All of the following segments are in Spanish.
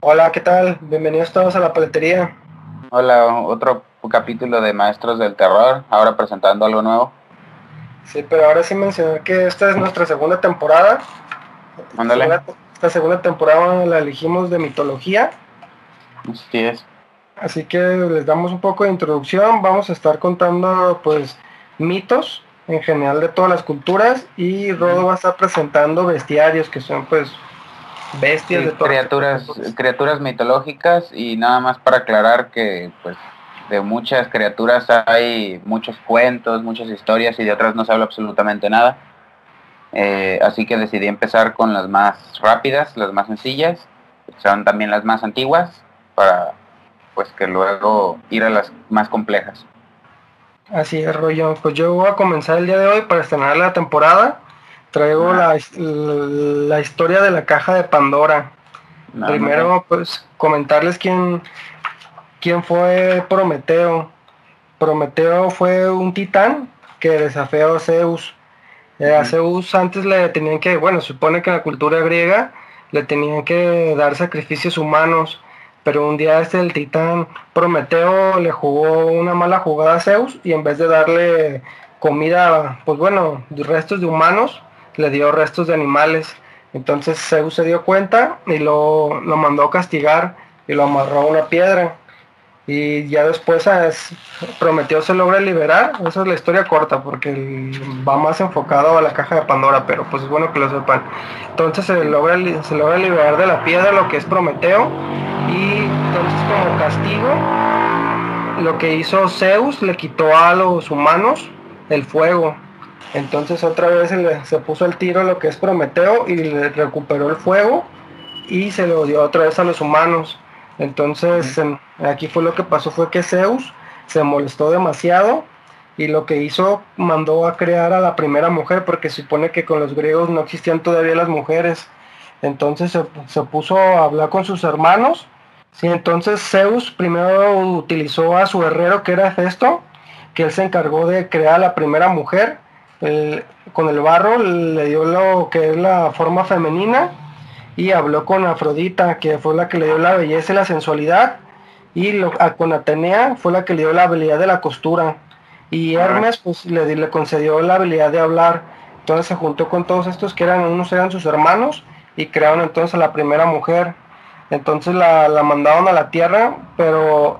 Hola, ¿qué tal? Bienvenidos todos a la paletería. Hola, otro capítulo de Maestros del Terror, ahora presentando algo nuevo. Sí, pero ahora sí mencionar que esta es nuestra segunda temporada. Ándale. Esta segunda temporada la elegimos de mitología. Así es. Así que les damos un poco de introducción. Vamos a estar contando pues mitos en general de todas las culturas y Rodo va a estar presentando bestiarios que son pues bestias Sí, de todas criaturas, culturas. criaturas mitológicas y nada más para aclarar que pues de muchas criaturas hay muchos cuentos, muchas historias y de otras no se habla absolutamente nada. Eh, así que decidí empezar con las más rápidas, las más sencillas, que son también las más antiguas, para pues que luego ir a las más complejas. Así es, rollo. Pues yo voy a comenzar el día de hoy para estrenar la temporada. Traigo Ah. la, la historia de la caja de Pandora. Primero, pues comentarles quién, quién fue Prometeo. Prometeo fue un titán que desafió a Zeus. Eh, a. Zeus antes le tenían que, bueno, se supone que en la cultura griega le tenían que dar sacrificios humanos, pero un día este el titán Prometeo le jugó una mala jugada a Zeus y en vez de darle comida, pues bueno, restos de humanos, le dio restos de animales. Entonces Zeus se dio cuenta y lo, lo mandó a castigar y lo amarró a una piedra. Y ya después es- Prometeo se logra liberar. Esa es la historia corta porque va más enfocado a la caja de Pandora, pero pues es bueno que lo sepan. Entonces se logra, se logra liberar de la piedra lo que es Prometeo. Y entonces como castigo, lo que hizo Zeus le quitó a los humanos el fuego. Entonces otra vez se, le- se puso el tiro lo que es Prometeo y le recuperó el fuego y se lo dio otra vez a los humanos. Entonces en- aquí fue lo que pasó fue que Zeus se molestó demasiado y lo que hizo mandó a crear a la primera mujer porque se supone que con los griegos no existían todavía las mujeres. Entonces se, se puso a hablar con sus hermanos. Sí, entonces Zeus primero utilizó a su herrero que era Festo, que él se encargó de crear a la primera mujer. El- con el barro le dio lo que es la forma femenina y habló con Afrodita, que fue la que le dio la belleza y la sensualidad, y lo- a- con Atenea fue la que le dio la habilidad de la costura, y Hermes pues le concedió la habilidad de hablar. Entonces se juntó con todos estos que eran, unos eran sus hermanos, y crearon entonces a la primera mujer. Entonces la, la mandaron a la tierra, pero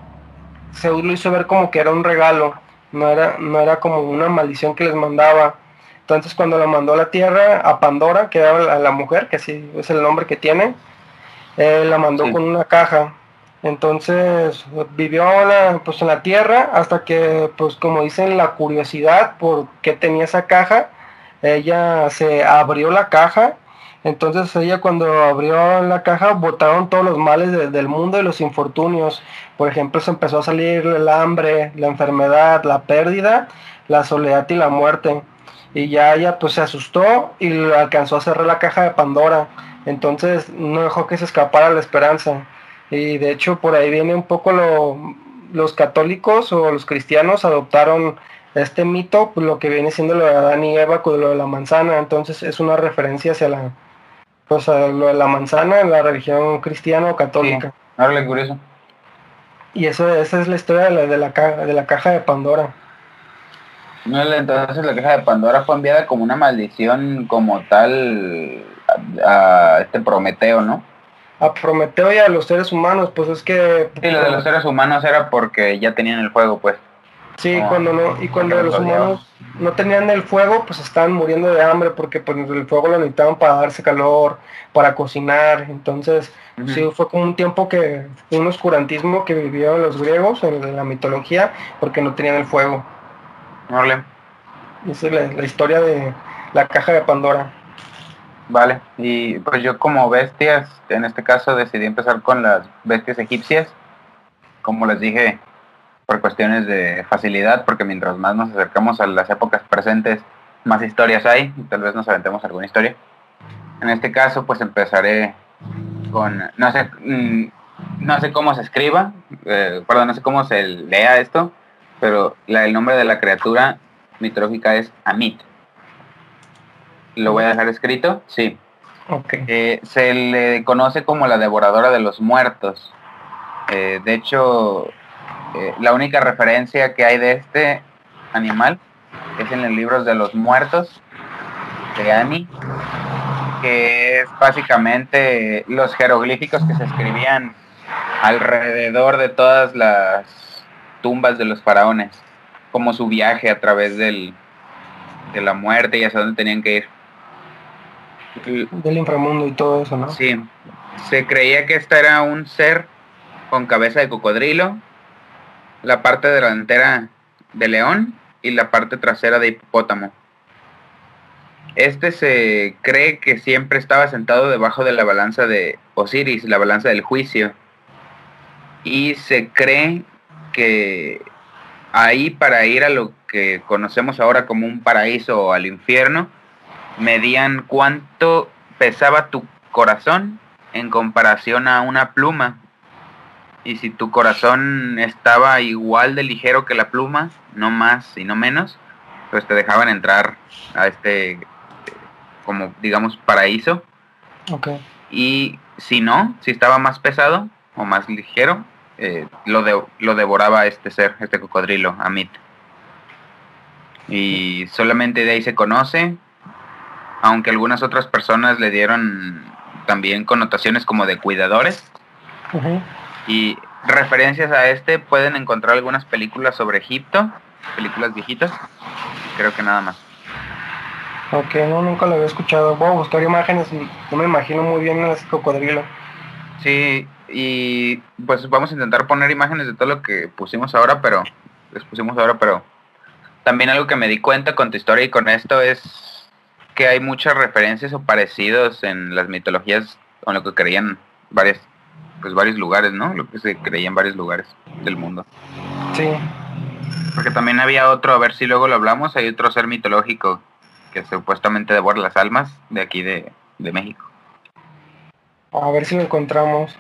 Zeus lo hizo ver como que era un regalo, no era, no era como una maldición que les mandaba. Entonces cuando la mandó a la tierra, a Pandora, que era la, la mujer, que sí es el nombre que tiene, eh, la mandó Sí. con una caja. Entonces vivió la- pues, en la tierra hasta que, pues como dicen, la curiosidad por qué tenía esa caja, ella se abrió la caja. Entonces ella cuando abrió la caja botaron todos los males de- del mundo y los infortunios. Por ejemplo, se empezó a salir el hambre, la enfermedad, la pérdida, la soledad y la muerte. Y ya ella pues se asustó y alcanzó a cerrar la caja de Pandora. Entonces no dejó que se escapara la esperanza. Y de hecho por ahí viene un poco lo, los católicos o los cristianos adoptaron este mito, pues, lo que viene siendo lo de Adán y Eva con lo de la manzana. Entonces es una referencia hacia la, pues, a lo de la manzana en la religión cristiana o católica. Curioso. Y eso, esa es la historia de la, de la, ca- de la caja de Pandora. No, entonces la caja de Pandora fue enviada como una maldición como tal a, a este Prometeo, ¿no? A Prometeo y a los seres humanos, pues es que... Sí, lo de los seres humanos era porque ya tenían el fuego, pues. Sí, Ah, cuando no, y cuando los humanos no tenían el fuego, pues estaban muriendo de hambre porque pues el fuego lo necesitaban para darse calor, para cocinar. Entonces, sí, fue como un tiempo que, un oscurantismo que vivieron los griegos en, la mitología porque no tenían el fuego. Órale. Esa es la, la historia de la caja de Pandora. Vale, y pues yo como bestias, en este caso decidí empezar con las bestias egipcias, como les dije, por cuestiones de facilidad, porque mientras más nos acercamos a las épocas presentes, más historias hay, y tal vez nos aventemos alguna historia. En este caso, pues empezaré con, no sé, mm, no sé cómo se escriba, eh, perdón, no sé cómo se lea esto, pero la, el nombre de la criatura mitológica es Amit. Lo voy a dejar escrito, sí. Eh, se le conoce como la devoradora de los muertos. Eh, de hecho, eh, la única referencia que hay de este animal es en los libros de los muertos de Annie, que es básicamente los jeroglíficos que se escribían alrededor de todas las tumbas de los faraones, como su viaje a través del, de la muerte y hacia dónde tenían que ir. Del inframundo y todo eso, ¿no? Sí, se creía que este era un ser con cabeza de cocodrilo, la parte delantera de león y la parte trasera de hipopótamo. Este se cree que siempre estaba sentado debajo de la balanza de Osiris, la balanza del juicio. Y se cree que ahí para ir a lo que conocemos ahora como un paraíso o al infierno, medían cuánto pesaba tu corazón en comparación a una pluma. Y si tu corazón estaba igual de ligero que la pluma, no más y no menos, pues te dejaban entrar a este, como digamos, paraíso. Y si no, si estaba más pesado o más ligero, eh, lo, lo devoraba este ser, este cocodrilo, Amit. Y solamente de ahí se conoce, aunque algunas otras personas le dieron también connotaciones como de cuidadores. Y referencias a este pueden encontrar algunas películas sobre Egipto, películas viejitas, creo que nada más. Ok, no, nunca lo había escuchado. Voy a buscar imágenes y no me imagino muy bien ese cocodrilo. Sí, y pues vamos a intentar poner imágenes de todo lo que pusimos ahora, pero les pusimos ahora, pero también algo que me di cuenta con tu historia y con esto es que hay muchas referencias o parecidos en las mitologías con lo que creían varias pues varios lugares, ¿no? Lo que se creía en varios lugares del mundo. Sí. Porque también había otro, a ver si luego lo hablamos, hay otro ser mitológico que supuestamente devora las almas de aquí de, de México. A ver si lo encontramos.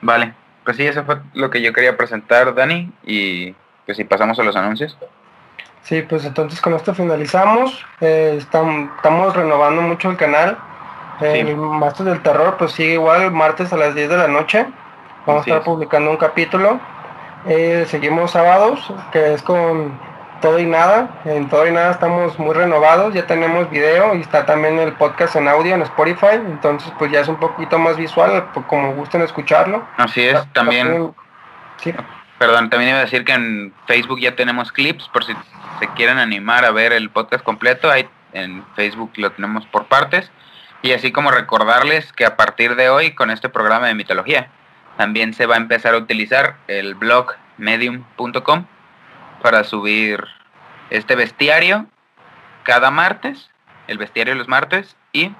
Vale, pues sí, eso fue lo que yo quería presentar, Dani, y pues si pasamos a los anuncios. Sí, pues entonces con esto finalizamos. Eh, estamos, renovando mucho el canal. El sí. del Terror pues sigue igual martes a las 10 de la noche. Vamos a estar publicando un capítulo. Eh, seguimos sábados, que es con todo y nada. En todo y nada estamos muy renovados, ya tenemos video y está también el podcast en audio en Spotify, entonces pues ya es un poquito más visual, pues, como gusten escucharlo. Así es, también... Sí. Perdón, también iba a decir que en Facebook ya tenemos clips por si se quieren animar a ver el podcast completo, ahí en Facebook lo tenemos por partes. Y así como recordarles que a partir de hoy con este programa de mitología también se va a empezar a utilizar el blog medium.com para subir este bestiario cada martes, el bestiario los martes, y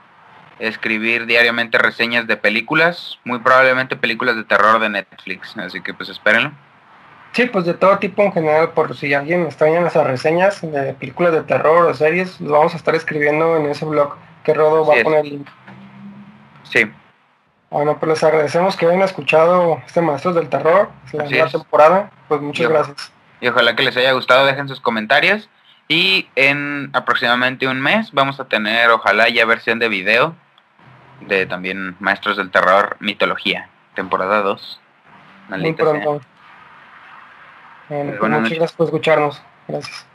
escribir diariamente reseñas de películas, muy probablemente películas de terror de Netflix, así que pues espérenlo. Sí, pues de todo tipo en general, por si alguien extraña esas reseñas de películas de terror o series, lo vamos a estar escribiendo en ese blog que Rodo va a poner el link. Sí. Bueno, pues les agradecemos que hayan escuchado este Maestros del Terror, la nueva temporada. Pues muchas gracias y ojalá que les haya gustado, dejen sus comentarios. Y en aproximadamente un mes vamos a tener, ojalá ya versión de video de también Maestros del Terror Mitología, temporada 2. Muy pronto. Bueno, pues muchas gracias por escucharnos. Gracias.